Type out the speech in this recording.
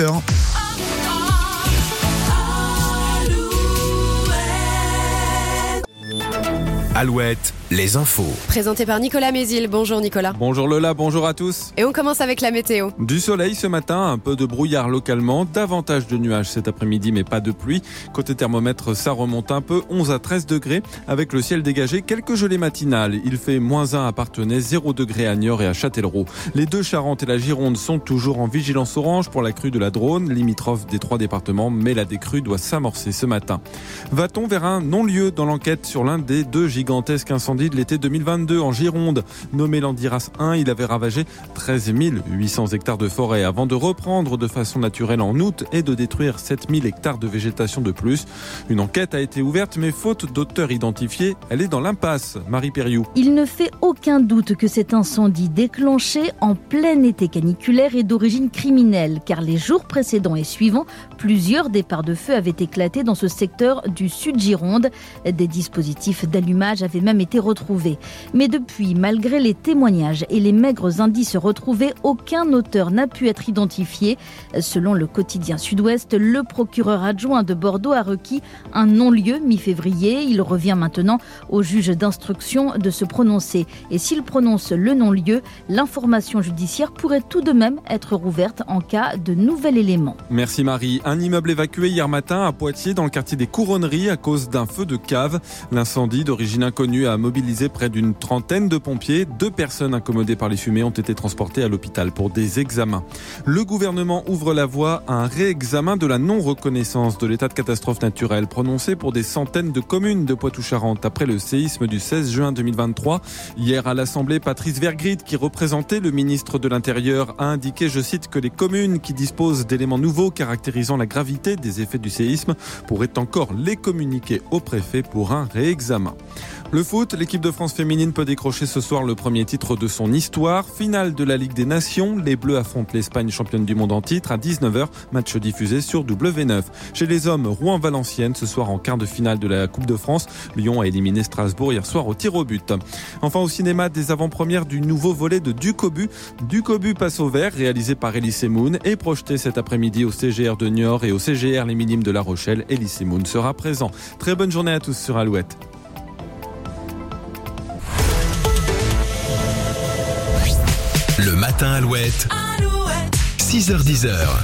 8h. Alouette, les infos. Présenté par Nicolas Mézil. Bonjour Nicolas. Bonjour Lola, bonjour à tous. Et on commence avec la météo. Du soleil ce matin, un peu de brouillard localement, davantage de nuages cet après-midi mais pas de pluie. Côté thermomètre, ça remonte un peu, 11 à 13 degrés, avec le ciel dégagé, quelques gelées matinales. Il fait moins 1 à Partenay, 0 degrés à Niort et à Châtellerault. Les deux Charentes et la Gironde sont toujours en vigilance orange pour la crue de la Drône, limitrophe des trois départements, mais la décrue doit s'amorcer ce matin. Va-t-on vers un non-lieu dans l'enquête sur l'un des deux gigantesques incendies de l'été 2022 en Gironde. Nommé Landiras 1, il avait ravagé 13 800 hectares de forêt avant de reprendre de façon naturelle en août et de détruire 7 000 hectares de végétation de plus. Une enquête a été ouverte, mais faute d'auteur identifié, elle est dans l'impasse. Marie Perriou. Il ne fait aucun doute que cet incendie déclenché en plein été caniculaire est d'origine criminelle, car les jours précédents et suivants, plusieurs départs de feu avaient éclaté dans ce secteur du sud Gironde. Des dispositifs d'allumage avait même été Mais depuis, malgré les témoignages et les maigres indices retrouvés, aucun auteur n'a pu être identifié. Selon le quotidien Sud-Ouest, le procureur adjoint de Bordeaux a requis un non-lieu mi-février. Il revient maintenant au juge d'instruction de se prononcer. Et s'il prononce le non-lieu, l'information judiciaire pourrait tout de même être rouverte en cas de nouvel élément. Merci Marie. Un immeuble évacué hier matin à Poitiers dans le quartier des Couronneries à cause d'un feu de cave. L'incendie d'origine inconnu a mobilisé près d'une trentaine de pompiers. Deux personnes incommodées par les fumées ont été transportées à l'hôpital pour des examens. Le gouvernement ouvre la voie à un réexamen de la non-reconnaissance de l'état de catastrophe naturelle prononcé pour des centaines de communes de Poitou-Charentes après le séisme du 16 juin 2023. Hier à l'Assemblée, Patrice Vergrit, qui représentait le ministre de l'Intérieur, a indiqué, je cite, que les communes qui disposent d'éléments nouveaux caractérisant la gravité des effets du séisme pourraient encore les communiquer au préfet pour un réexamen. Le foot, l'équipe de France féminine peut décrocher ce soir le premier titre de son histoire. Finale de la Ligue des Nations. Les Bleus affrontent l'Espagne championne du monde en titre à 19h. Match diffusé sur W9. Chez les hommes, Rouen-Valenciennes ce soir en quart de finale de la Coupe de France. Lyon a éliminé Strasbourg hier soir au tir au but. Enfin au cinéma, des avant-premières du nouveau volet de Ducobu. Ducobu passe au vert, réalisé par Elise Moon et projeté cet après-midi au CGR de Niort et au CGR Les Minimes de La Rochelle. Elise Moon sera présent. Très bonne journée à tous sur Alouette. Matin Alouette. Alouette. 6h10.